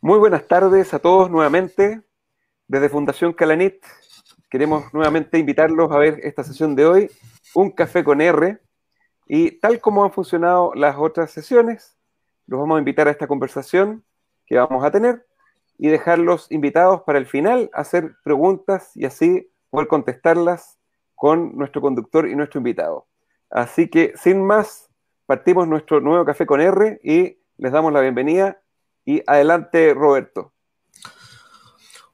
Muy buenas tardes a todos nuevamente. Desde Fundación Calanit queremos nuevamente invitarlos a ver esta sesión de hoy, Un Café con R. Y tal como han funcionado las otras sesiones, los vamos a invitar a esta conversación que vamos a tener y dejarlos invitados para el final a hacer preguntas y así poder contestarlas con nuestro conductor y nuestro invitado. Así que, sin más, partimos nuestro nuevo Café con R y les damos la bienvenida y adelante, Roberto.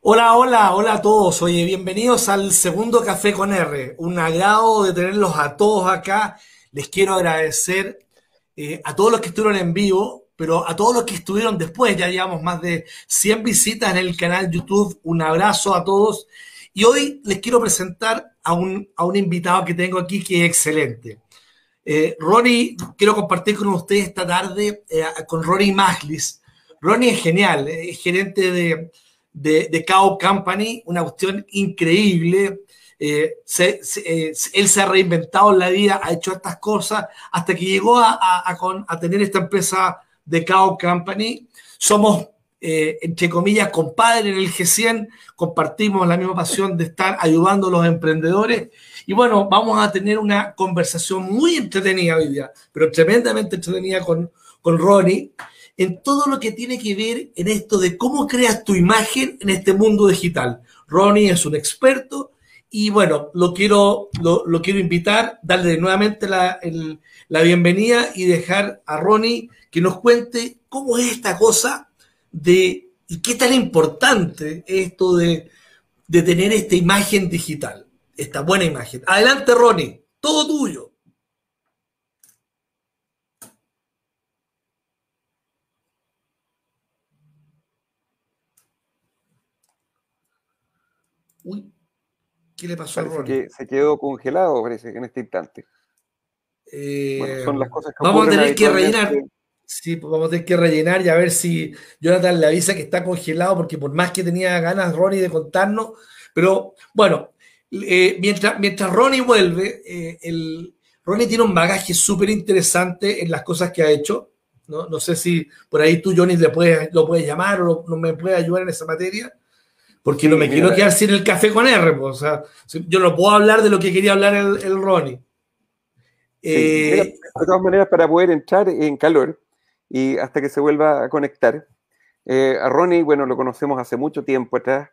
Hola, hola, hola a todos. Oye, bienvenidos al segundo Café con R. Un agrado de tenerlos a todos acá. Les quiero agradecer eh, a todos los que estuvieron en vivo, pero a todos los que estuvieron después. Ya llevamos más de 100 visitas en el canal YouTube. Un abrazo a todos. Y hoy les quiero presentar a un, a un invitado que tengo aquí que es excelente. Eh, Ronnie, quiero compartir con ustedes esta tarde eh, con Ronnie Maglis. Ronnie es genial, es gerente de, de, Cow Company, una cuestión increíble. Eh, eh, él se ha reinventado en la vida, ha hecho estas cosas hasta que llegó a, a, tener esta empresa de Cow Company. Somos, eh, entre comillas, compadres en el G100, compartimos la misma pasión de estar ayudando a los emprendedores. Y bueno, vamos a tener una conversación muy entretenida hoy día, pero tremendamente entretenida con, con Ronnie en todo lo que tiene que ver en esto de cómo creas tu imagen en este mundo digital. Ronnie es un experto y bueno, lo quiero, lo, quiero invitar, darle nuevamente la, la, bienvenida y dejar a Ronnie que nos cuente cómo es esta cosa de y qué tan importante es esto de, de tener esta imagen digital, esta buena imagen. Adelante, Ronnie, todo tuyo. ¿Qué le pasó a Ronnie? que se quedó congelado, parece, en este instante. Eh, son las cosas que vamos a tener que rellenar. Sí, pues vamos a tener que rellenar y a ver si Jonathan le avisa que está congelado, porque por más que tenía ganas Ronnie de contarnos, pero bueno, eh, mientras, mientras Ronnie vuelve, eh, el, Ronnie tiene un bagaje súper interesante en las cosas que ha hecho. ¿no? no sé si por ahí tú, Johnny, le puedes, lo puedes llamar o no me puedes ayudar en esa materia porque no me quiero quedar sin el café con R. Pues, o sea, yo no puedo hablar de lo que quería hablar el, el Ronnie. Eh, de todas maneras, para poder entrar en calor y hasta que se vuelva a conectar, eh, a Ronnie, bueno, lo conocemos hace mucho tiempo atrás.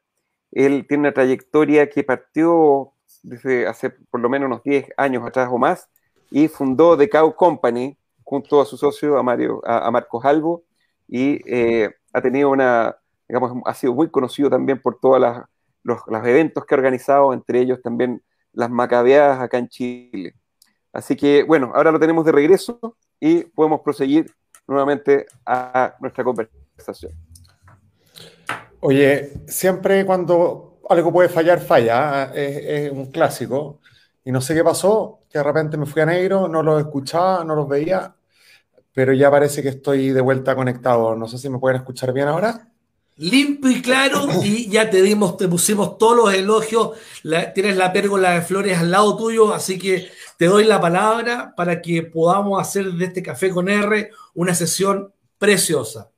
Él tiene una trayectoria que partió desde hace por lo menos unos 10 años atrás o más y fundó The Cow Company junto a su socio, a, Mario, a, Marcos Albo, y eh, ha tenido una digamos, ha sido muy conocido también por todos los, eventos que ha organizado, entre ellos también las macabeadas acá en Chile. Así que, bueno, ahora lo tenemos de regreso y podemos proseguir nuevamente a nuestra conversación. Oye, siempre cuando algo puede fallar, falla. ¿ah? Es, un clásico. Y no sé qué pasó, que de repente me fui a negro, no los escuchaba, no los veía, pero ya parece que estoy de vuelta conectado. No sé si me pueden escuchar bien ahora limpio y claro y ya te dimos, te pusimos todos los elogios, tienes la pérgola de flores al lado tuyo, así que te doy la palabra para que podamos hacer de este café con R una sesión preciosa.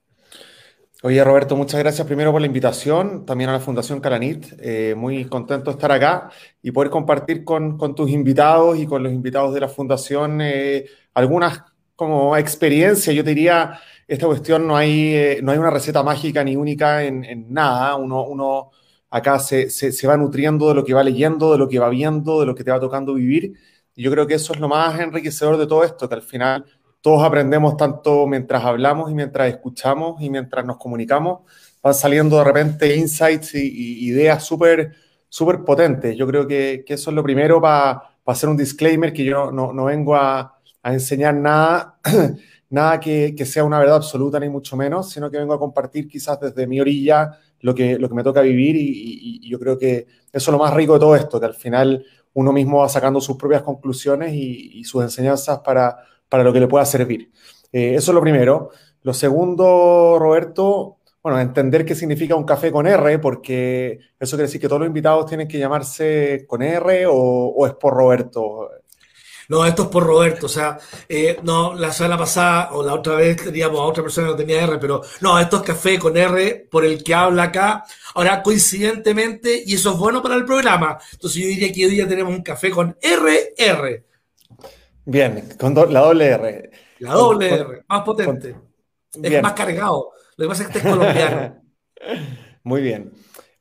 Oye, Roberto, muchas gracias primero por la invitación, también a la Fundación Calanit. Eh, muy contento de estar acá y poder compartir con, tus invitados y con los invitados de la Fundación eh, algunas como experiencias, yo diría, esta cuestión no hay, eh, no hay una receta mágica ni única en, nada. Uno, uno acá se, se, va nutriendo de lo que va leyendo, de lo que va viendo, de lo que te va tocando vivir. Yo creo que eso es lo más enriquecedor de todo esto, que al final todos aprendemos tanto mientras hablamos y mientras escuchamos y mientras nos comunicamos. Van saliendo de repente insights y, ideas súper súper potentes. Yo creo que, que, eso es lo primero para hacer un disclaimer, que yo no, no vengo a, a enseñar nada nada que, sea una verdad absoluta ni mucho menos, sino que vengo a compartir quizás desde mi orilla lo que, lo que me toca vivir y, yo creo que eso es lo más rico de todo esto, que al final uno mismo va sacando sus propias conclusiones y, sus enseñanzas para, para, lo que le pueda servir. Eh, eso es lo primero. Lo segundo, Roberto, bueno, entender qué significa un café con R, porque eso quiere decir que todos los invitados tienen que llamarse con R o, o es por Roberto. No, esto es por Roberto, o sea, eh, no, la semana pasada o la otra vez teníamos a otra persona que no tenía R, pero no, esto es café con R por el que habla acá. Ahora, coincidentemente, y eso es bueno para el programa, entonces yo diría que hoy día tenemos un café con RR. Bien, con la doble R. La doble R, más potente. es más cargado. Lo que pasa es que este es colombiano. Muy bien.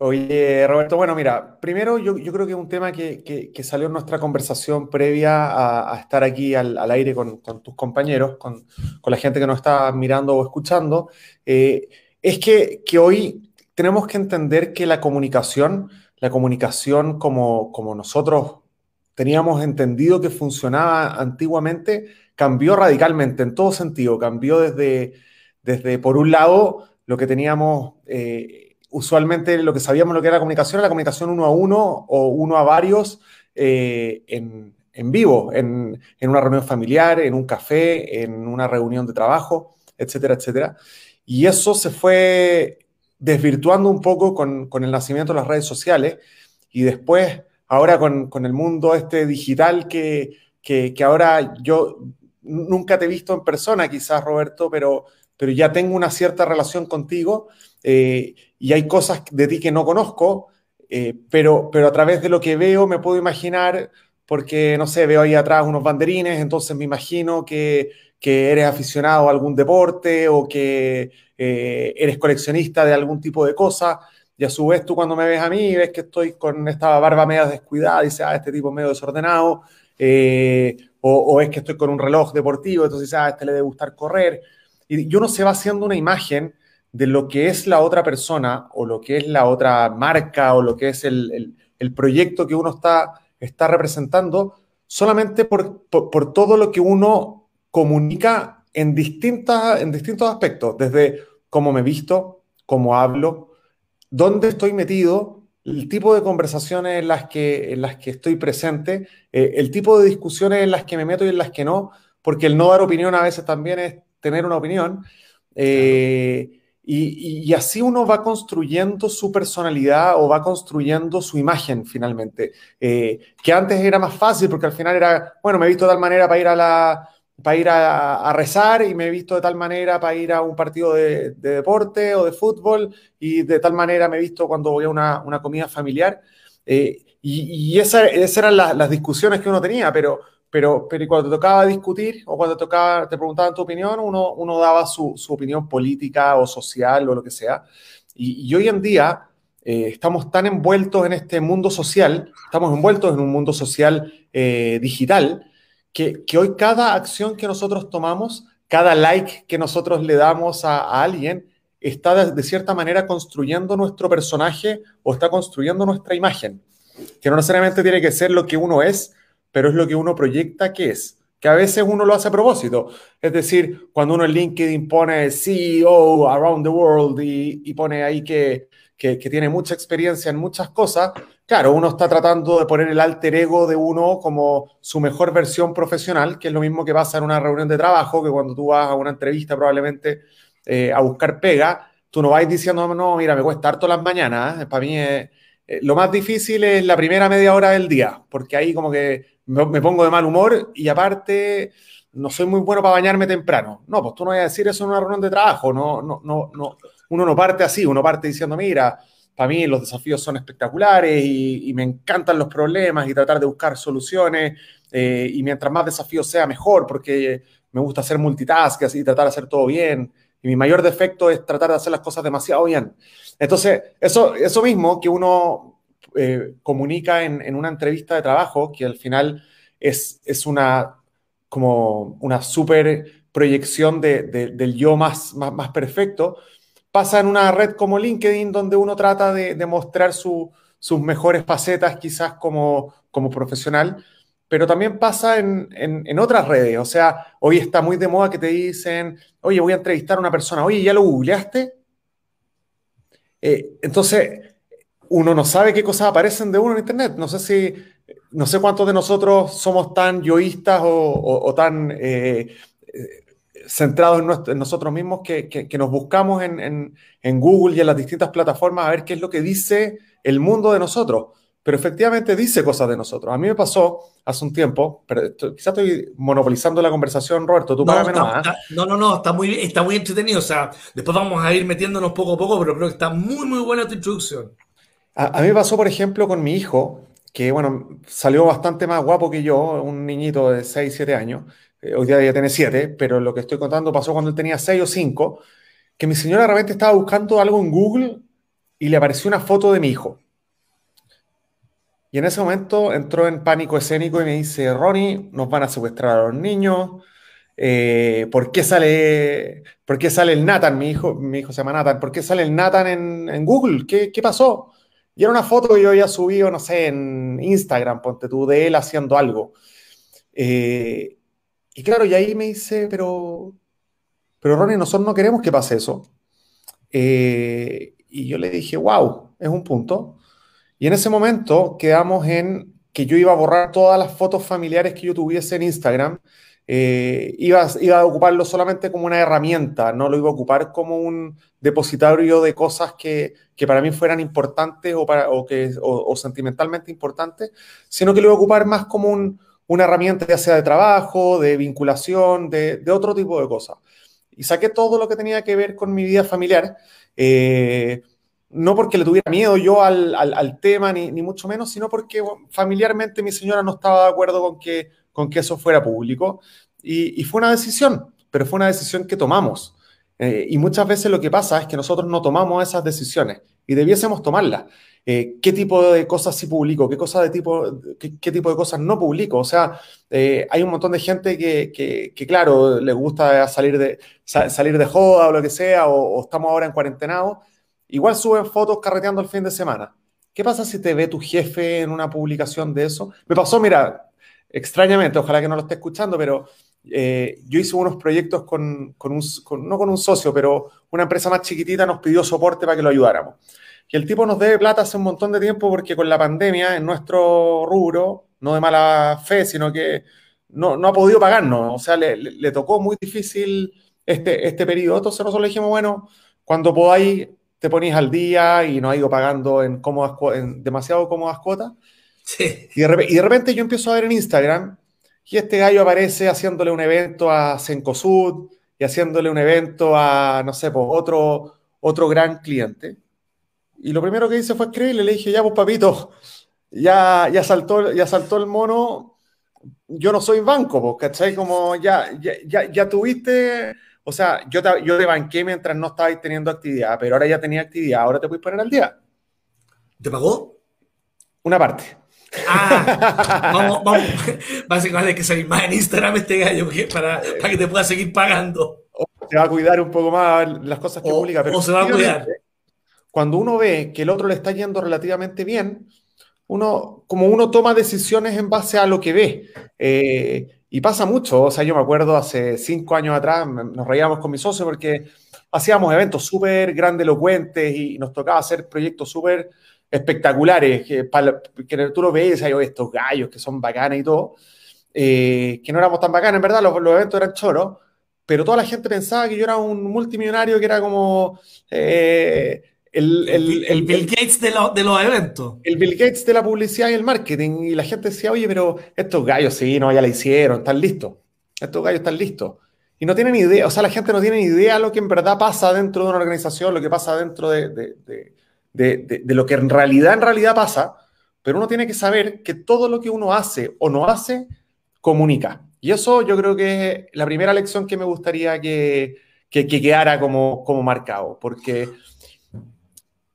Oye, Roberto, bueno, mira, primero yo, creo que un tema que, salió en nuestra conversación previa a, estar aquí al, aire con, tus compañeros, con, la gente que nos está mirando o escuchando, eh, es que, hoy tenemos que entender que la comunicación, la comunicación como, como nosotros teníamos entendido que funcionaba antiguamente, cambió radicalmente en todo sentido, cambió desde, desde por un lado, lo que teníamos... Eh, usualmente lo que sabíamos lo que era la comunicación era la comunicación uno a uno o uno a varios eh, en, vivo, en, una reunión familiar, en un café, en una reunión de trabajo, etcétera, etcétera. Y eso se fue desvirtuando un poco con, el nacimiento de las redes sociales y después, ahora con, el mundo este digital que, que, ahora yo nunca te he visto en persona, quizás, Roberto, pero, pero ya tengo una cierta relación contigo. Eh, y hay cosas de ti que no conozco, eh, pero, pero a través de lo que veo me puedo imaginar, porque, no sé, veo ahí atrás unos banderines, entonces me imagino que, que eres aficionado a algún deporte o que eh, eres coleccionista de algún tipo de cosa. Y a su vez tú cuando me ves a mí ves que estoy con esta barba media descuidada y dices, ah, este tipo medio desordenado, eh, o, o, es que estoy con un reloj deportivo, entonces ah, este le debe gustar correr. Y uno se va haciendo una imagen de lo que es la otra persona o lo que es la otra marca o lo que es el, proyecto que uno está, está representando, solamente por, todo lo que uno comunica en, distintas, en distintos aspectos, desde cómo me visto, cómo hablo, dónde estoy metido, el tipo de conversaciones en las que, en las que estoy presente, eh, el tipo de discusiones en las que me meto y en las que no, porque el no dar opinión a veces también es tener una opinión. Eh, y, así uno va construyendo su personalidad o va construyendo su imagen finalmente. Eh, que antes era más fácil porque al final era, bueno, me he visto de tal manera para ir a la para ir a, rezar y me he visto de tal manera para ir a un partido de, deporte o de fútbol y de tal manera me he visto cuando voy a una, una comida familiar. Eh, y, y esas eran las discusiones que uno tenía, pero, pero, pero cuando te tocaba discutir o cuando te, tocaba, te preguntaban tu opinión, uno, uno daba su, su opinión política o social o lo que sea. Y, hoy en día eh, estamos tan envueltos en este mundo social, estamos envueltos en un mundo social eh, digital, que, que, hoy cada acción que nosotros tomamos, cada like que nosotros le damos a, alguien, está de, cierta manera construyendo nuestro personaje o está construyendo nuestra imagen, que no necesariamente tiene que ser lo que uno es, pero es lo que uno proyecta que es, que a veces uno lo hace a propósito. Es decir, cuando uno en LinkedIn pone CEO around the world y, pone ahí que, que, tiene mucha experiencia en muchas cosas, claro, uno está tratando de poner el alter ego de uno como su mejor versión profesional, que es lo mismo que pasa en una reunión de trabajo, que cuando tú vas a una entrevista probablemente eh, a buscar pega, tú no vas diciendo, no, mira, me cuesta harto las mañanas, para mí es, eh, lo más difícil es la primera media hora del día, porque ahí como que me, pongo de mal humor y aparte no soy muy bueno para bañarme temprano. No, pues tú no vas a decir eso en una reunión de trabajo, no, no, no, no. Uno no parte así, uno parte diciendo, mira, para mí los desafíos son espectaculares y, me encantan los problemas y tratar de buscar soluciones eh, y mientras más desafíos sea mejor porque me gusta hacer multitask y tratar de hacer todo bien y mi mayor defecto es tratar de hacer las cosas demasiado bien. Entonces, eso, eso mismo que uno eh, comunica en, una entrevista de trabajo, que al final es, es una, como una super proyección del yo más, más, perfecto, pasa en una red como LinkedIn, donde uno trata de, mostrar sus mejores facetas quizás como, como profesional, pero también pasa en, en, otras redes. O sea, hoy está muy de moda que te dicen, oye, voy a entrevistar a una persona, oye, ¿ya lo googleaste? Eh, entonces, uno no sabe qué cosas aparecen de uno en Internet. No sé si, no sé cuántos de nosotros somos tan yoístas o, tan eh, centrados en, nosotros mismos que, nos buscamos en, Google y en las distintas plataformas a ver qué es lo que dice el mundo de nosotros. pero efectivamente dice cosas de nosotros. A mí me pasó hace un tiempo, pero quizás estoy monopolizando la conversación, Roberto, tú no, menos. ¿ah? no, no, no, está muy, está muy entretenido. O sea, después vamos a ir metiéndonos poco a poco, pero creo que está muy, muy buena tu introducción. A, mí me pasó, por ejemplo, con mi hijo, que bueno, salió bastante más guapo que yo, un niñito de 6, 7 años. Eh, hoy día ya tiene 7, pero lo que estoy contando pasó cuando él tenía 6 o 5, que mi señora de repente estaba buscando algo en Google y le apareció una foto de mi hijo. Y en ese momento entró en pánico escénico y me dice, Ronnie, nos van a secuestrar a los niños. Eh, ¿por, qué sale, ¿Por qué sale el Nathan? Mi hijo, mi hijo se llama Nathan. ¿Por qué sale el Nathan en, Google? ¿Qué, ¿Qué, pasó? Y era una foto que yo había subido, no sé, en Instagram, ponte tú, de él haciendo algo. Eh, y claro, y ahí me dice, pero, pero Ronnie, nosotros no queremos que pase eso. Eh, y yo le dije, wow, es un punto. Y en ese momento quedamos en que yo iba a borrar todas las fotos familiares que yo tuviese en Instagram. Eh, iba, iba, a ocuparlo solamente como una herramienta, no lo iba a ocupar como un depositario de cosas que, que para mí fueran importantes o, para, o, que, o, sentimentalmente importantes, sino que lo iba a ocupar más como un, una herramienta ya sea de trabajo, de vinculación, de, de, otro tipo de cosas. Y saqué todo lo que tenía que ver con mi vida familiar. Eh, no porque le tuviera miedo yo al, al, tema, ni, ni, mucho menos, sino porque familiarmente mi señora no estaba de acuerdo con que, con que eso fuera público. Y, fue una decisión, pero fue una decisión que tomamos. Eh, y muchas veces lo que pasa es que nosotros no tomamos esas decisiones y debiésemos tomarlas. Eh, ¿Qué tipo de cosas sí publico? ¿Qué, cosa de tipo, qué, tipo de cosas no publico? O sea, eh, hay un montón de gente que, que, que, claro, les gusta salir de, salir de joda o lo que sea, o, o estamos ahora en cuarentenado Igual suben fotos carreteando el fin de semana. ¿Qué pasa si te ve tu jefe en una publicación de eso? Me pasó, mira, extrañamente, ojalá que no lo esté escuchando, pero eh, yo hice unos proyectos con, un, no con un socio, pero una empresa más chiquitita nos pidió soporte para que lo ayudáramos. Y el tipo nos debe plata hace un montón de tiempo porque con la pandemia en nuestro rubro, no de mala fe, sino que no, ha podido pagarnos. O sea, le, le, tocó muy difícil este, este periodo. Entonces nosotros le dijimos, bueno, cuando podáis te ponéis al día y no ha ido pagando en, cómodas, en demasiado cómodas cuotas. Sí. Y, de, repente yo empiezo a ver en Instagram y este gallo aparece haciéndole un evento a Sencosud y haciéndole un evento a, no sé, pues otro, otro gran cliente. Y lo primero que hice fue escribirle, le dije, ya pues papito, ya, ya, saltó, ya saltó el mono, yo no soy banco, pues, ¿cachai? Como ya, ya, ya, ya tuviste o sea, yo te, yo te banqué mientras no estabais teniendo actividad, pero ahora ya tenía actividad, ahora te puedes poner al día. ¿Te pagó? Una parte. Ah, vamos, vamos. Básicamente que salir más en Instagram este gallo para, para que te pueda seguir pagando. O se va a cuidar un poco más las cosas que publica. Pero o se va a cuidar. Cuando uno ve que el otro le está yendo relativamente bien, uno, como uno toma decisiones en base a lo que ve. Eh, y pasa mucho, o sea, yo me acuerdo hace cinco años atrás, nos reíamos con mi socio porque hacíamos eventos súper grandelocuentes y nos tocaba hacer proyectos súper espectaculares, que, para, que tú lo ves hay estos gallos que son bacanes y todo, eh, que no éramos tan bacanes, en verdad, los, los, eventos eran choros, pero toda la gente pensaba que yo era un multimillonario que era como... Eh, el, el, el, Bill Gates de, de, los eventos. El Bill Gates de la publicidad y el marketing. Y la gente decía, oye, pero estos gallos sí, no, ya la hicieron, están listos. Estos gallos están listos. Y no tienen idea, o sea, la gente no tiene idea lo que en verdad pasa dentro de una organización, lo que pasa dentro de, de, de, de, lo que en realidad, en realidad pasa. Pero uno tiene que saber que todo lo que uno hace o no hace, comunica. Y eso yo creo que es la primera lección que me gustaría que, que, que quedara como, como marcado. Porque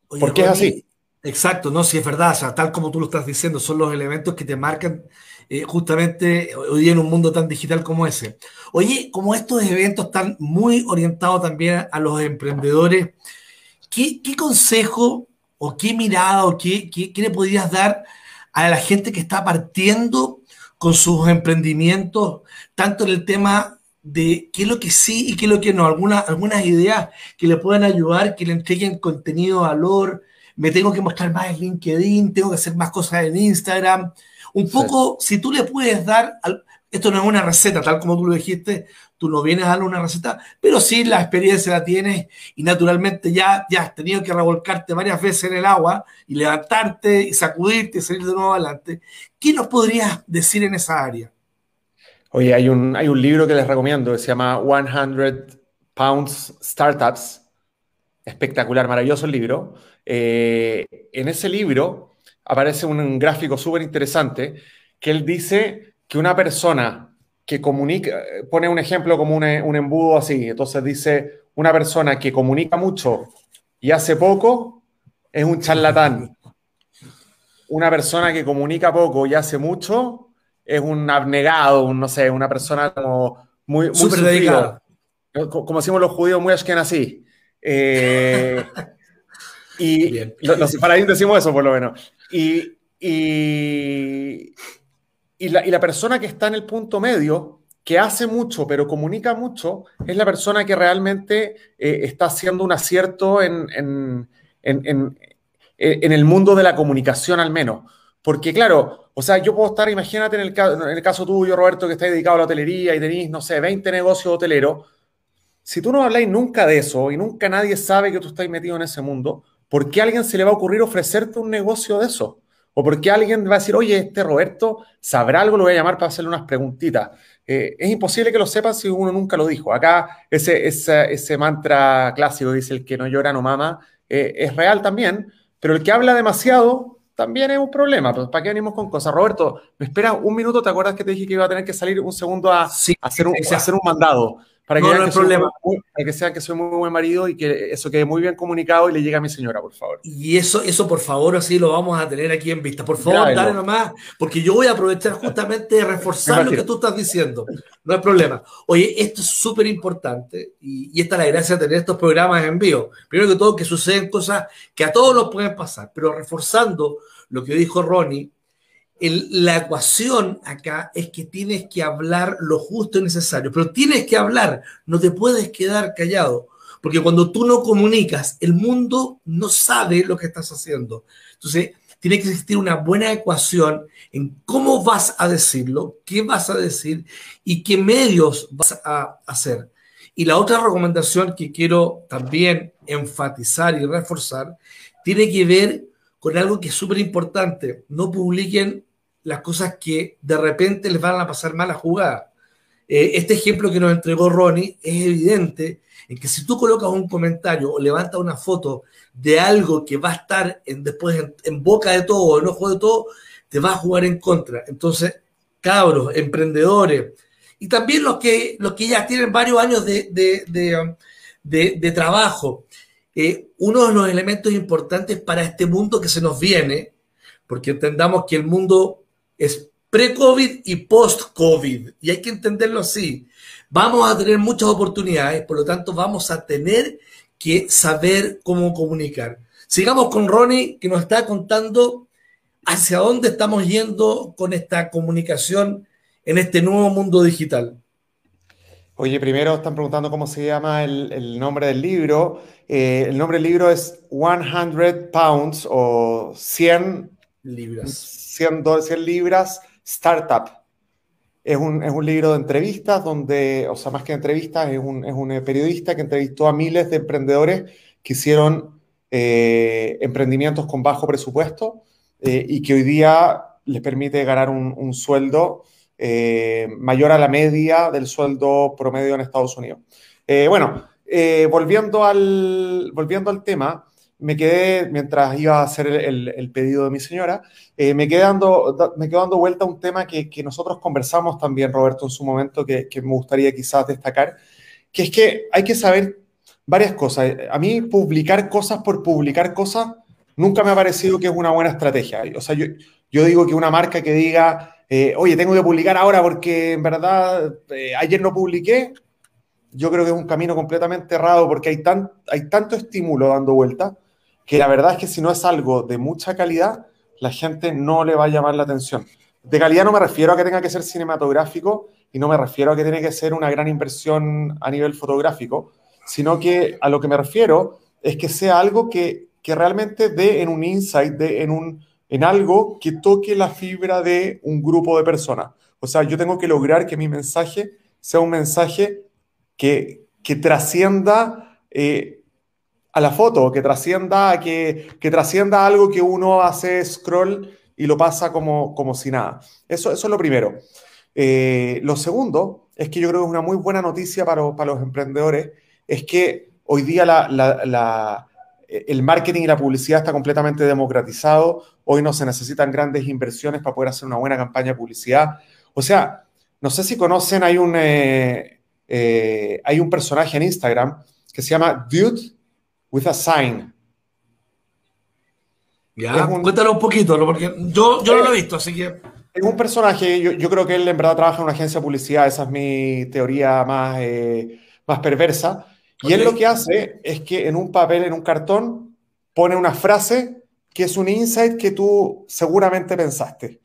porque es así. Exacto, no, si es verdad, o sea, tal como tú lo estás diciendo, son los elementos que te marcan eh, justamente hoy día en un mundo tan digital como ese. Oye, como estos eventos están muy orientados también a los emprendedores, ¿qué, qué consejo o qué mirada o qué, qué, qué, le podrías dar a la gente que está partiendo con sus emprendimientos, tanto en el tema de qué es lo que sí y qué es lo que no, algunas, algunas ideas que le puedan ayudar, que le entreguen contenido, valor, me tengo que mostrar más en LinkedIn, tengo que hacer más cosas en Instagram. Un poco, si tú le puedes dar Esto no es una receta, tal como tú lo dijiste, tú no vienes a darle una receta, pero sí la experiencia la tienes y naturalmente ya, ya has tenido que revolcarte varias veces en el agua y levantarte y sacudirte y salir de nuevo adelante. ¿Qué nos podrías decir en esa área? Oye, hay un, hay un libro que les recomiendo que se llama 100 Pounds Startups. Espectacular, maravilloso el libro. Eh, en ese libro aparece un gráfico súper interesante que él dice que una persona que comunica, pone un ejemplo como un, embudo así, entonces dice, una persona que comunica mucho y hace poco es un charlatán. Una persona que comunica poco y hace mucho es un abnegado, no sé, una persona como muy, muy dedicada. Como decimos los judíos, muy así. Eh, y los, los decimos eso, por lo menos. Y, y, y la, persona que está en el punto medio, que hace mucho pero comunica mucho, es la persona que realmente eh, está haciendo un acierto en, en, el mundo de la comunicación al menos. Porque claro, o sea, yo puedo estar, imagínate en el, en el caso tuyo, Roberto, que estás dedicado a la hotelería y tenéis, no sé, 20 negocios hoteleros. Si tú no habláis nunca de eso y nunca nadie sabe que tú estás metido en ese mundo, ¿por qué a alguien se le va a ocurrir ofrecerte un negocio de eso? O porque alguien va a decir, oye, este Roberto sabrá algo, lo voy a llamar para hacerle unas preguntitas. Eh, es imposible que lo sepa si uno nunca lo dijo. Acá ese, ese, mantra clásico dice el que no llora no mama, eh, es real también, pero el que habla demasiado también es un problema. Pues, ¿Para qué venimos con cosas? Roberto, me espera un minuto, ¿te acuerdas que te dije que iba a tener que salir un segundo a, hacer, un, a hacer un mandado? Para que, no, problema. que sean que soy muy buen marido y que eso quede muy bien comunicado y le llegue a mi señora, por favor. Y eso, eso por favor, así lo vamos a tener aquí en vista. Por favor, dale nomás, porque yo voy a aprovechar justamente de reforzar lo que tú estás diciendo. No hay problema. Oye, esto es súper importante y, y, esta es la gracia de tener estos programas en vivo. Primero que todo, que suceden cosas que a todos nos pueden pasar, pero reforzando lo que dijo Ronnie, la ecuación acá es que tienes que hablar lo justo y necesario, pero tienes que hablar, no te puedes quedar callado, porque cuando tú no comunicas, el mundo no sabe lo que estás haciendo. Entonces, tiene que existir una buena ecuación en cómo vas a decirlo, qué vas a decir y qué medios vas a hacer. Y la otra recomendación que quiero también enfatizar y reforzar tiene que ver con algo que es súper importante. No publiquen las cosas que de repente les van a pasar mal a jugar. Eh, este ejemplo que nos entregó Ronnie es evidente en que si tú colocas un comentario o levantas una foto de algo que va a estar en, después en, boca de todo o en ojo de todo, te va a jugar en contra. Entonces, cabros, emprendedores, y también los que, los que ya tienen varios años de, de, trabajo, eh, uno de los elementos importantes para este mundo que se nos viene, porque entendamos que el mundo es pre-COVID y post-COVID. Y hay que entenderlo así. Vamos a tener muchas oportunidades, por lo tanto vamos a tener que saber cómo comunicar. Sigamos con Ronnie, que nos está contando hacia dónde estamos yendo con esta comunicación en este nuevo mundo digital. Oye, primero están preguntando cómo se llama el, nombre del libro. Eh, el nombre del libro es 100 Pounds o 100 libras 100, libras, Startup. Es un, es un, libro de entrevistas donde, o sea, más que entrevistas, es un, es un eh, periodista que entrevistó a miles de emprendedores que hicieron eh, emprendimientos con bajo presupuesto eh, y que hoy día les permite ganar un, un sueldo mayor a la media del sueldo promedio en Estados Unidos. bueno, volviendo, al, volviendo al tema, me quedé, mientras iba a hacer el, pedido de mi señora, eh, me, quedé dando, me quedé dando vuelta a un tema que, nosotros conversamos también, Roberto, en su momento, que, me gustaría quizás destacar, que es que hay que saber varias cosas. A mí publicar cosas por publicar cosas nunca me ha parecido que es una buena estrategia. O sea, yo, yo digo que una marca que diga, eh, oye, tengo que publicar ahora porque en verdad eh, ayer no publiqué, yo creo que es un camino completamente errado porque hay, tan, hay tanto estímulo dando vuelta que la verdad es que si no es algo de mucha calidad, la gente no le va a llamar la atención. De calidad no me refiero a que tenga que ser cinematográfico y no me refiero a que tiene que ser una gran inversión a nivel fotográfico, sino que a lo que me refiero es que sea algo que, realmente dé en un insight, dé en un en algo que toque la fibra de un grupo de personas. O sea, yo tengo que lograr que mi mensaje sea un mensaje que, que trascienda eh, a la foto, que trascienda, que, que trascienda algo que uno hace scroll y lo pasa como, como si nada. Eso, eso es lo primero. Eh, lo segundo es que yo creo que es una muy buena noticia para, para los emprendedores, es que hoy día la, la, el marketing y la publicidad está completamente democratizado. Hoy no se necesitan grandes inversiones para poder hacer una buena campaña de publicidad. O sea, no sé si conocen, hay un, eh, eh, hay un personaje en Instagram que se llama Dude with a Sign. Ya, un, cuéntalo un poquito, porque yo, yo no lo he visto, así que... Es un personaje, yo, yo, creo que él en verdad trabaja en una agencia de publicidad, esa es mi teoría más, eh, más perversa. Y él lo que hace es que en un papel, en un cartón, pone una frase que es un insight que tú seguramente pensaste.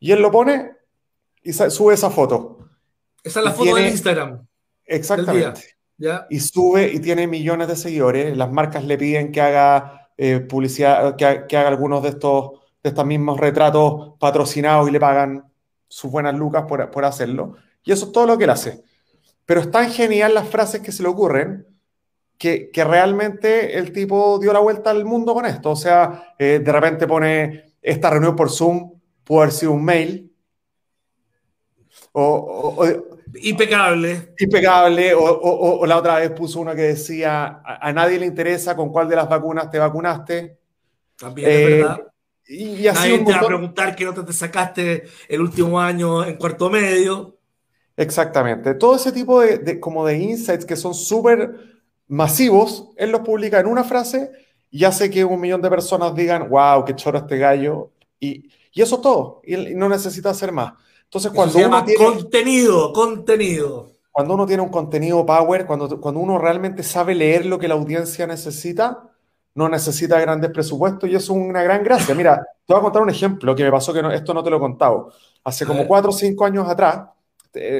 Y él lo pone y sube esa foto. Esa es la foto de Instagram. Exactamente. Y sube y tiene millones de seguidores. Las marcas le piden que haga eh, publicidad, que, que, haga algunos de estos, de estos mismos retratos patrocinados y le pagan sus buenas lucas por, por hacerlo. Y eso es todo lo que él hace. Pero es tan genial las frases que se le ocurren que, realmente el tipo dio la vuelta al mundo con esto. O sea, eh, de repente pone esta reunión por Zoom, puede haber sido un mail. O, impecable. Impecable. O, la otra vez puso uno que decía, a, nadie le interesa con cuál de las vacunas te vacunaste. También es eh, verdad. Y, así Nadie te va a preguntar qué nota te sacaste el último año en cuarto medio. Exactamente. Todo ese tipo de, de como de insights que son súper masivos, él los publica en una frase y hace que un millón de personas digan, wow, qué choro este gallo. Y, y eso es todo. Y no necesita hacer más. Entonces, cuando uno tiene. Contenido, contenido. Cuando uno tiene un contenido power, cuando, cuando uno realmente sabe leer lo que la audiencia necesita, no necesita grandes presupuestos y eso es una gran gracia. Mira, te voy a contar un ejemplo que me pasó que esto no te lo he contado. Hace como cuatro o cinco años atrás,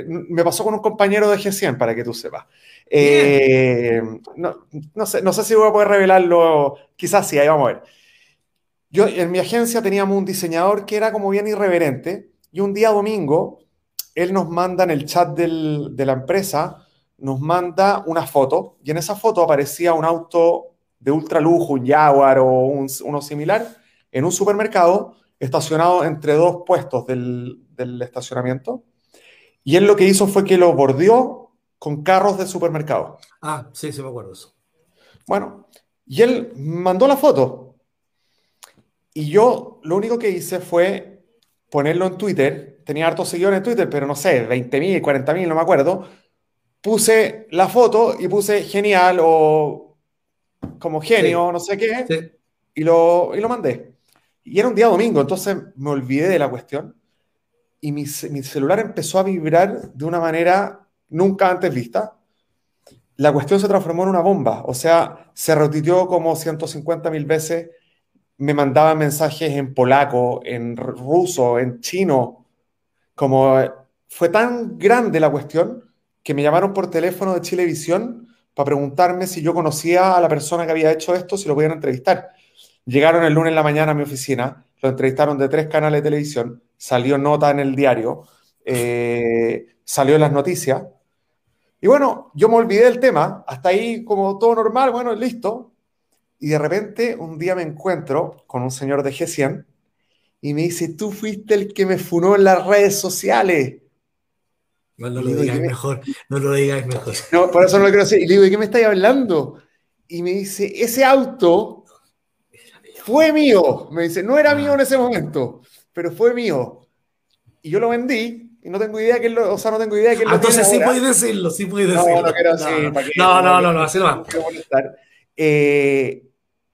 me pasó con un compañero de G100, para que tú sepas. Eh, no, no, sé, no sé si voy a poder revelarlo, quizás sí, ahí vamos a ver. Yo en mi agencia teníamos un diseñador que era como bien irreverente y un día domingo él nos manda en el chat del, de la empresa, nos manda una foto y en esa foto aparecía un auto de ultra lujo, un Jaguar o un, uno similar, en un supermercado estacionado entre dos puestos del, del estacionamiento. Y él lo que hizo fue que lo bordeó con carros de supermercado. Ah, sí, sí me acuerdo eso. Bueno, y él mandó la foto. Y yo lo único que hice fue ponerlo en Twitter. Tenía hartos seguidores en Twitter, pero no sé, 20.000, 40.000, no me acuerdo. Puse la foto y puse genial o como genio, no sé qué, y, lo, y lo mandé. Y era un día domingo, entonces me olvidé de la cuestión y mi, mi celular empezó a vibrar de una manera nunca antes vista, la cuestión se transformó en una bomba. O sea, se repitió como 150 mil veces. Me mandaban mensajes en polaco, en ruso, en chino. Como fue tan grande la cuestión que me llamaron por teléfono de Chilevisión para preguntarme si yo conocía a la persona que había hecho esto, si lo podían entrevistar. Llegaron el lunes en la mañana a mi oficina, lo entrevistaron de tres canales de televisión, salió nota en el diario, eh, salió en las noticias y bueno, yo me olvidé del tema, hasta ahí como todo normal, bueno, listo. Y de repente un día me encuentro con un señor de G100 y me dice, tú fuiste el que me funó en las redes sociales. No, no lo digas mejor, no lo digas mejor. No, por eso no lo quiero decir. Y le digo, ¿de qué me estáis hablando? Y me dice, ese auto fue mío. Me dice, no era mío en ese momento, pero fue mío. Y yo lo vendí y no tengo idea que lo, o sea, no tengo idea que lo Entonces sí puedes decirlo, sí puedes decirlo. No, no quiero decir. No, no, no, no, así no eh,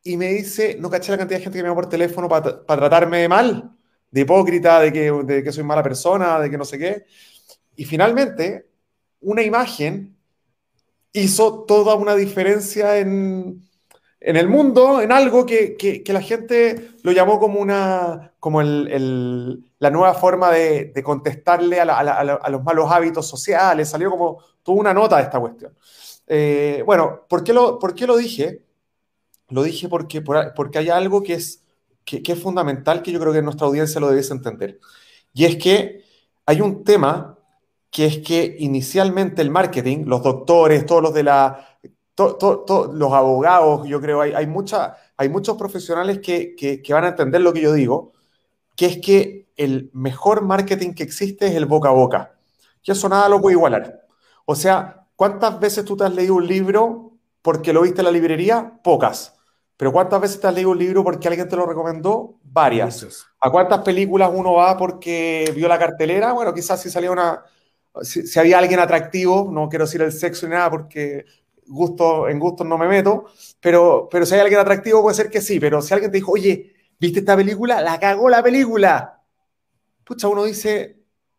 y me dice, no caché la cantidad de gente que me llama por teléfono para tratarme de mal, de hipócrita, de que, de que soy mala persona, de que no sé qué. Y finalmente, una imagen hizo toda una diferencia en, en el mundo, en algo que, que, que, la gente lo llamó como, una, como el, el, la nueva forma de, de contestarle a, a, a, los malos hábitos sociales, salió como toda una nota de esta cuestión. Eh, bueno, ¿por qué, lo, ¿por qué lo dije? Lo dije porque, porque hay algo que es que, es fundamental, que yo creo que nuestra audiencia lo debiese entender. Y es que hay un tema que es que inicialmente el marketing, los doctores, todos los de la, los abogados, yo creo, hay, hay, mucha, hay muchos profesionales que, que, que, van a entender lo que yo digo, que es que el mejor marketing que existe es el boca a boca. Y eso nada lo puede igualar. O sea, ¿cuántas veces tú te has leído un libro porque lo viste en la librería? Pocas. Pero ¿cuántas veces te has leído un libro porque alguien te lo recomendó? Varias. ¿A cuántas películas uno va porque vio la cartelera? Bueno, quizás si salía una... Si, había alguien atractivo, no quiero decir el sexo ni nada porque gusto, en gustos no me meto, pero, pero si hay alguien atractivo puede ser que sí, pero si alguien te dijo, oye, ¿viste esta película? La cagó la película. Pucha, uno dice,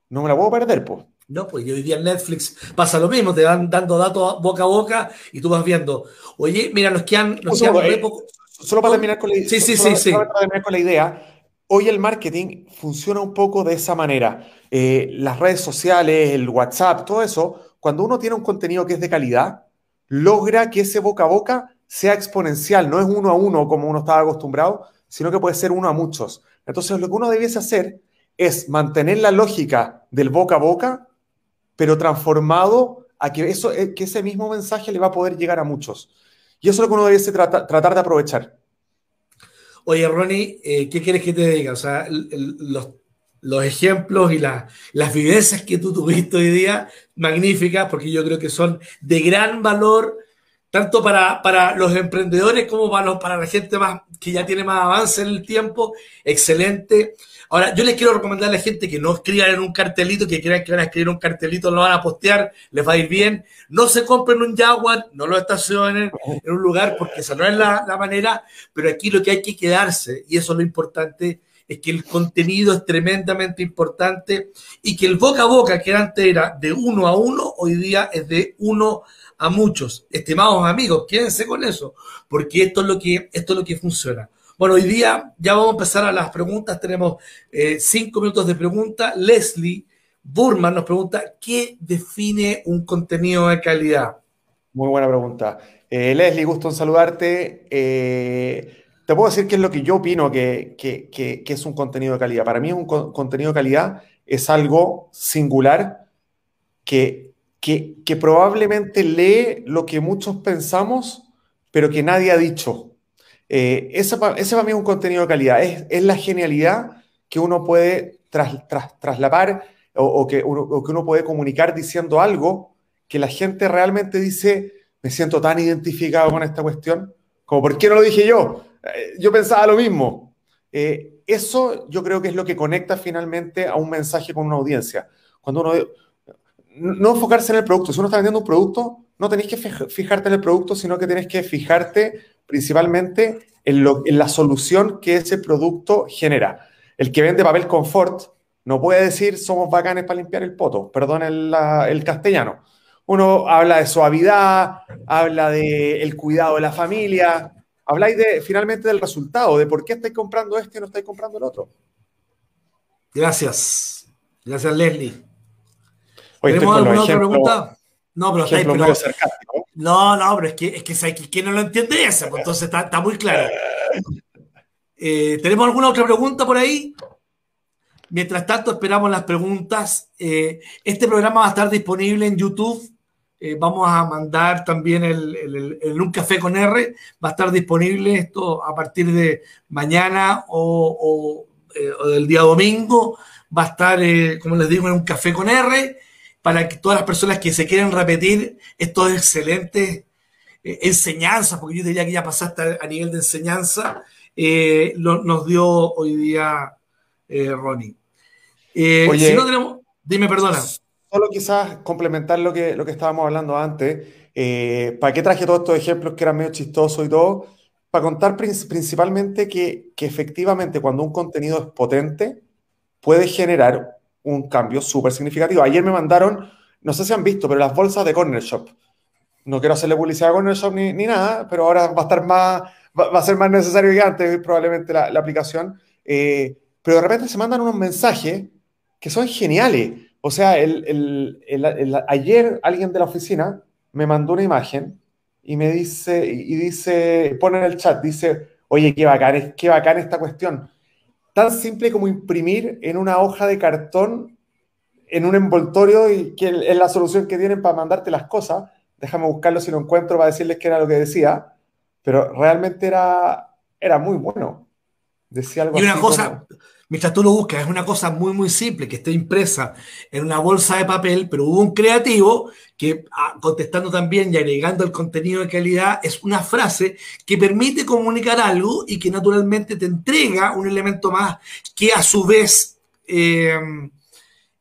no me la puedo perder, pues. No, pues hoy día en Netflix pasa lo mismo, te van dando datos boca a boca y tú vas viendo, oye, mira, nos quedan, nos solo, solo, para terminar con la, sí, sí, sí, sí. Para terminar con la idea, hoy el marketing funciona un poco de esa manera. Eh, las redes sociales, el WhatsApp, todo eso, cuando uno tiene un contenido que es de calidad, logra que ese boca a boca sea exponencial, no es uno a uno como uno estaba acostumbrado, sino que puede ser uno a muchos. Entonces, lo que uno debiese hacer es mantener la lógica del boca a boca, pero transformado a que, eso, eh, que ese mismo mensaje le va a poder llegar a muchos. Y eso es lo que uno debiese tratar de aprovechar. Oye, Ronnie, eh, ¿qué quieres que te diga? O sea, los, los, ejemplos y las vivencias que tú tuviste hoy día, magníficas, porque yo creo que son de gran valor, tanto para, para los emprendedores como para, los, para la gente más, que ya tiene más avance en el tiempo. Excelente. Ahora, yo les quiero recomendar a la gente que no escriban en un cartelito, que crean que van a escribir un cartelito, lo van a postear, les va a ir bien. No se compren un Jaguar, no lo estacionen en un lugar, porque esa no es la, manera, pero aquí lo que hay que quedarse, y eso es lo importante, es que el contenido es tremendamente importante y que el boca a boca que antes era de uno a uno, hoy día es de uno a muchos. Estimados amigos, quédense con eso, porque esto es lo que, esto es lo que funciona. Bueno, hoy día ya vamos a empezar a las preguntas. Tenemos eh, cinco minutos de pregunta. Leslie Burman nos pregunta, ¿qué define un contenido de calidad? Muy buena pregunta. Eh, Leslie, gusto en saludarte. Eh, te puedo decir qué es lo que yo opino que, es un contenido de calidad. Para mí un contenido de calidad es algo singular que, que probablemente lee lo que muchos pensamos, pero que nadie ha dicho. Eh, ese, para mí es un contenido de calidad, es, la genialidad que uno puede trasladar o, que uno, puede comunicar diciendo algo que la gente realmente dice, me siento tan identificado con esta cuestión, como ¿por qué no lo dije yo? Eh, yo pensaba lo mismo. Eh, eso yo creo que es lo que conecta finalmente a un mensaje con una audiencia. Cuando uno no enfocarse en el producto. Si uno está vendiendo un producto, no tenéis que fijarte en el producto, sino que tienes que fijarte principalmente en, la solución que ese producto genera. El que vende papel confort no puede decir somos bacanes para limpiar el poto, perdón el, castellano. Uno habla de suavidad, habla del el cuidado de la familia, habláis de, finalmente del resultado, de por qué estáis comprando este y no estáis comprando el otro. Gracias. Gracias, Leslie. ¿Tenemos alguna otra pregunta? No, pero está No, no, pero es que, es que, ¿quién no lo entiende eso? Pues entonces está, muy claro. Eh, ¿Tenemos alguna otra pregunta por ahí? Mientras tanto, esperamos las preguntas. Eh, este programa va a estar disponible en YouTube. Eh, vamos a mandar también el, Un Café con R. Va a estar disponible esto a partir de mañana o, o del día domingo. Va a estar, como les digo, en Un Café con R para que todas las personas que se quieren repetir estos excelentes eh, enseñanzas, porque yo diría que ya pasaste a, nivel de enseñanza, eh, nos dio hoy día eh, Ronnie. Oye, si no tenemos, dime, perdona. Solo quizás complementar lo que, lo que estábamos hablando antes. ¿Para qué traje todos estos ejemplos que eran medio chistosos y todo? Para contar principalmente que, que efectivamente cuando un contenido es potente, puede generar un cambio súper significativo. Ayer me mandaron, no sé si han visto, pero las bolsas de Corner Shop. No quiero hacerle publicidad a Corner Shop ni, nada, pero ahora va a estar más, va, a ser más necesario que antes probablemente la, aplicación. Eh, pero de repente se mandan unos mensajes que son geniales. O sea, el, ayer alguien de la oficina me mandó una imagen y me dice, y dice, pone en el chat, dice, Oye, qué bacán, qué bacán esta cuestión. Tan simple como imprimir en una hoja de cartón, en un envoltorio, y que es la solución que tienen para mandarte las cosas. Déjame buscarlo si lo encuentro para decirles que era lo que decía. Pero realmente era, era muy bueno. Decía algo y una cosa, mientras tú lo buscas, es una cosa muy, muy simple, que esté impresa en una bolsa de papel, pero hubo un creativo que, ah, contestando también y agregando el contenido de calidad, es una frase que permite comunicar algo y que naturalmente te entrega un elemento más que a su vez eh,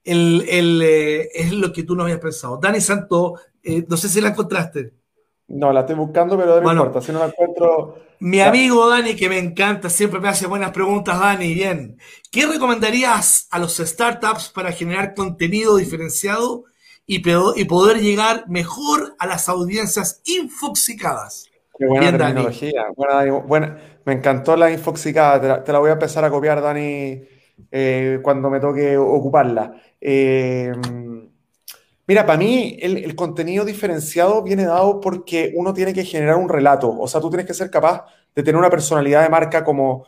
eh, es lo que tú no habías pensado. Dani Santo, eh, no sé si la encontraste. No, la estoy buscando, pero no importa. Si no la encuentro, mi amigo Dani, que me encanta, siempre me hace buenas preguntas, Dani. Bien. ¿Qué recomendarías a los startups para generar contenido diferenciado y, poder llegar mejor a las audiencias infoxicadas? Qué buena terminología. Buena, me encantó la infoxicada. Te la, voy a empezar a copiar, Dani, eh, cuando me toque ocuparla. Eh, Mira, para mí el, contenido diferenciado viene dado porque uno tiene que generar un relato. O sea, tú tienes que ser capaz de tener una personalidad de marca como...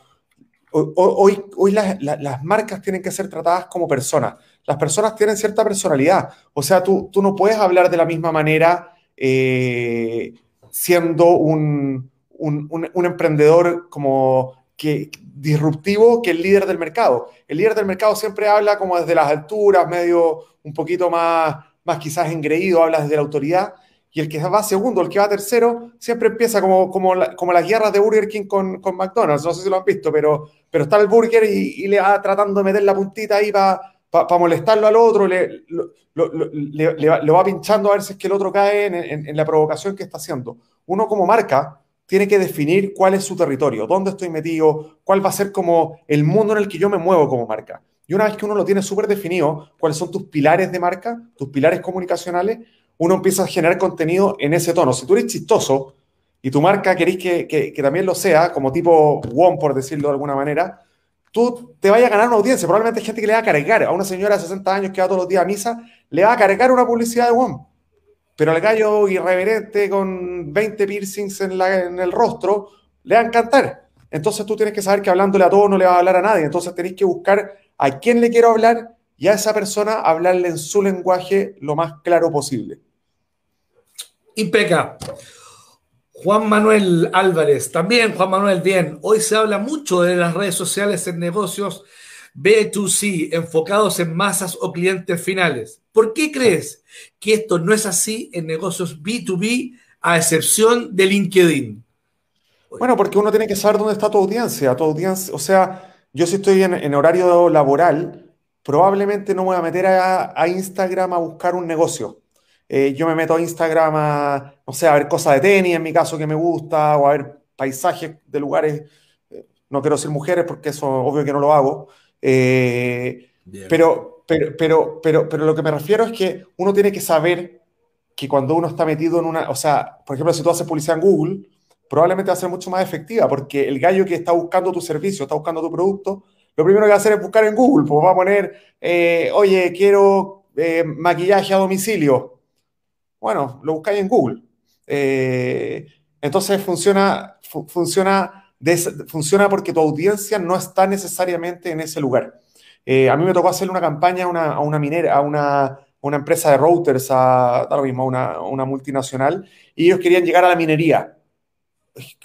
Hoy, hoy las, marcas tienen que ser tratadas como personas. Las personas tienen cierta personalidad. O sea, tú, tú no puedes hablar de la misma manera eh, siendo un, un, emprendedor como que, disruptivo que el líder del mercado. El líder del mercado siempre habla como desde las alturas, medio un poquito más más quizás engreído, hablas de la autoridad, y el que va segundo, el que va tercero, siempre empieza como, como, como las guerras de Burger King con, con, McDonald's, no sé si lo han visto, pero, pero está el burger y, le va tratando de meter la puntita ahí para pa, molestarlo al otro, le, lo, le, va, pinchando a ver si es que el otro cae en, en la provocación que está haciendo. Uno como marca tiene que definir cuál es su territorio, dónde estoy metido, cuál va a ser como el mundo en el que yo me muevo como marca. Y una vez que uno lo tiene súper definido, cuáles son tus pilares de marca, tus pilares comunicacionales, uno empieza a generar contenido en ese tono. Si tú eres chistoso y tu marca queréis que, que, también lo sea, como tipo WOM, por decirlo de alguna manera, tú te vayas a ganar una audiencia. Probablemente hay gente que le va a cargar a una señora de 60 años que va todos los días a misa, le va a cargar una publicidad de WOM. Pero al gallo irreverente con 20 piercings en, en el rostro, le va a encantar. Entonces tú tienes que saber que hablándole a todos no le va a hablar a nadie. Entonces tenéis que buscar a quién le quiero hablar y a esa persona hablarle en su lenguaje lo más claro posible. Impeca. Juan Manuel Álvarez, también Juan Manuel, bien. Hoy se habla mucho de las redes sociales en negocios B2C, enfocados en masas o clientes finales. ¿Por qué crees que esto no es así en negocios B2B, a excepción de LinkedIn? Bueno, porque uno tiene que saber dónde está tu audiencia. Tu audiencia, o sea, yo si estoy en, horario laboral, probablemente no me voy a meter a, Instagram a buscar un negocio. Eh, yo me meto a Instagram a, no sé, a ver cosas de tenis, en mi caso, que me gusta, o a ver paisajes de lugares. Eh, no quiero decir mujeres porque eso obvio que no lo hago. Eh, pero, pero, pero, pero, pero lo que me refiero es que uno tiene que saber que cuando uno está metido en una, o sea, por ejemplo, si tú haces publicidad en Google, probablemente va a ser mucho más efectiva, porque el gallo que está buscando tu servicio, está buscando tu producto, lo primero que va a hacer es buscar en Google, pues va a poner, eh, oye, quiero eh, maquillaje a domicilio. Bueno, lo buscáis en Google. Eh, entonces funciona, funciona, funciona porque tu audiencia no está necesariamente en ese lugar. a mí me tocó hacerle una campaña a una, minera, a una, empresa de routers, a, a mismo, una, una multinacional, y ellos querían llegar a la minería.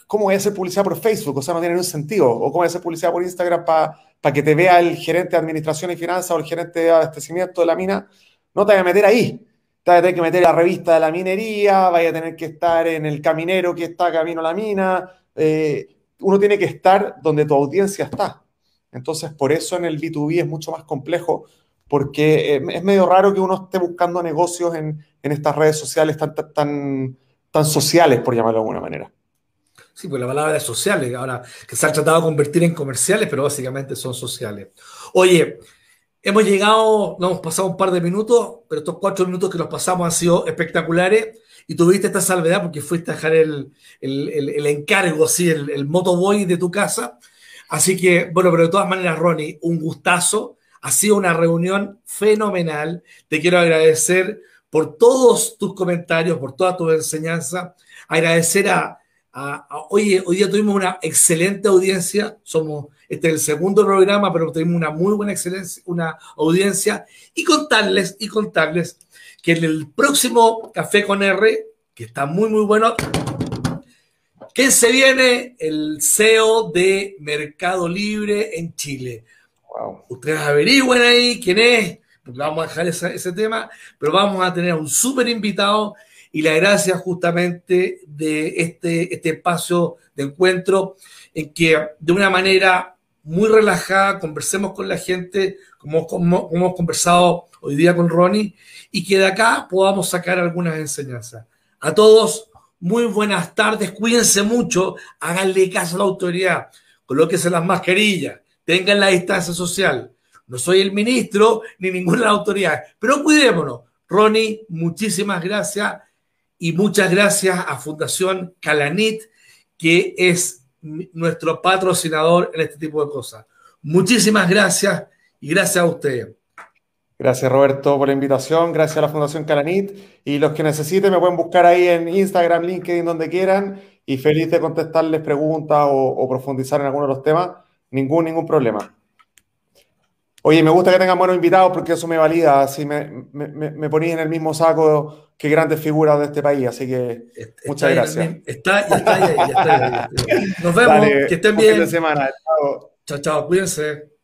¿Cómo voy a hacer publicidad por Facebook? O sea, no tiene ningún sentido. ¿O cómo voy a hacer publicidad por Instagram para que te vea el gerente de administración y finanzas o el gerente de abastecimiento de la mina? No te voy a meter ahí. Te vas a tener que meter en la revista de la minería, vaya a tener que estar en el caminero que está camino a la mina. Eh, uno tiene que estar donde tu audiencia está. Entonces, por eso en el B2B es mucho más complejo, porque eh, es medio raro que uno esté buscando negocios en, estas redes sociales tan, tan, tan sociales, por llamarlo de alguna manera. Sí, pues la palabra es sociales, ahora que se han tratado de convertir en comerciales, pero básicamente son sociales. Oye, hemos llegado, nos hemos pasado un par de minutos, pero estos cuatro minutos que nos pasamos han sido espectaculares y tuviste esta salvedad porque fuiste a dejar el, encargo, así, el, el motoboy de tu casa. Así que, bueno, pero de todas maneras, Ronnie, un gustazo. Ha sido una reunión fenomenal. Te quiero agradecer por todos tus comentarios, por toda tu enseñanza. Agradecer a oye, hoy día tuvimos una excelente audiencia, somos, este es el segundo programa, pero tuvimos una muy buena excelencia, una audiencia, y contarles, y contarles que en el próximo Café con R, que está muy, muy bueno, ¿quién se viene? El CEO de Mercado Libre en Chile. Ustedes averigüen ahí quién es, porque vamos a dejar ese tema, pero vamos a tener un súper invitado y la gracia justamente de este, este espacio de encuentro en que de una manera muy relajada conversemos con la gente, como, como, hemos conversado hoy día con Ronnie, y que de acá podamos sacar algunas enseñanzas. A todos, muy buenas tardes, cuídense mucho, háganle caso a la autoridad, colóquense las mascarillas, tengan la distancia social. No soy el ministro ni ninguna autoridades, pero cuidémonos. Ronnie, muchísimas gracias y muchas gracias a Fundación Calanit, que es nuestro patrocinador en este tipo de cosas. Muchísimas gracias y gracias a ustedes. Gracias Roberto por la invitación, gracias a la Fundación Calanit y los que necesiten me pueden buscar ahí en Instagram, LinkedIn, donde quieran y feliz de contestarles preguntas o, profundizar en alguno de los temas, ningún, ningún problema. Oye, me gusta que tengan buenos invitados porque eso me valida, así me, me, me en el mismo saco que grandes figuras de este país, así que muchas gracias. está, ya está, ya, está, Nos vemos, que estén bien. Chao, chao, cuídense.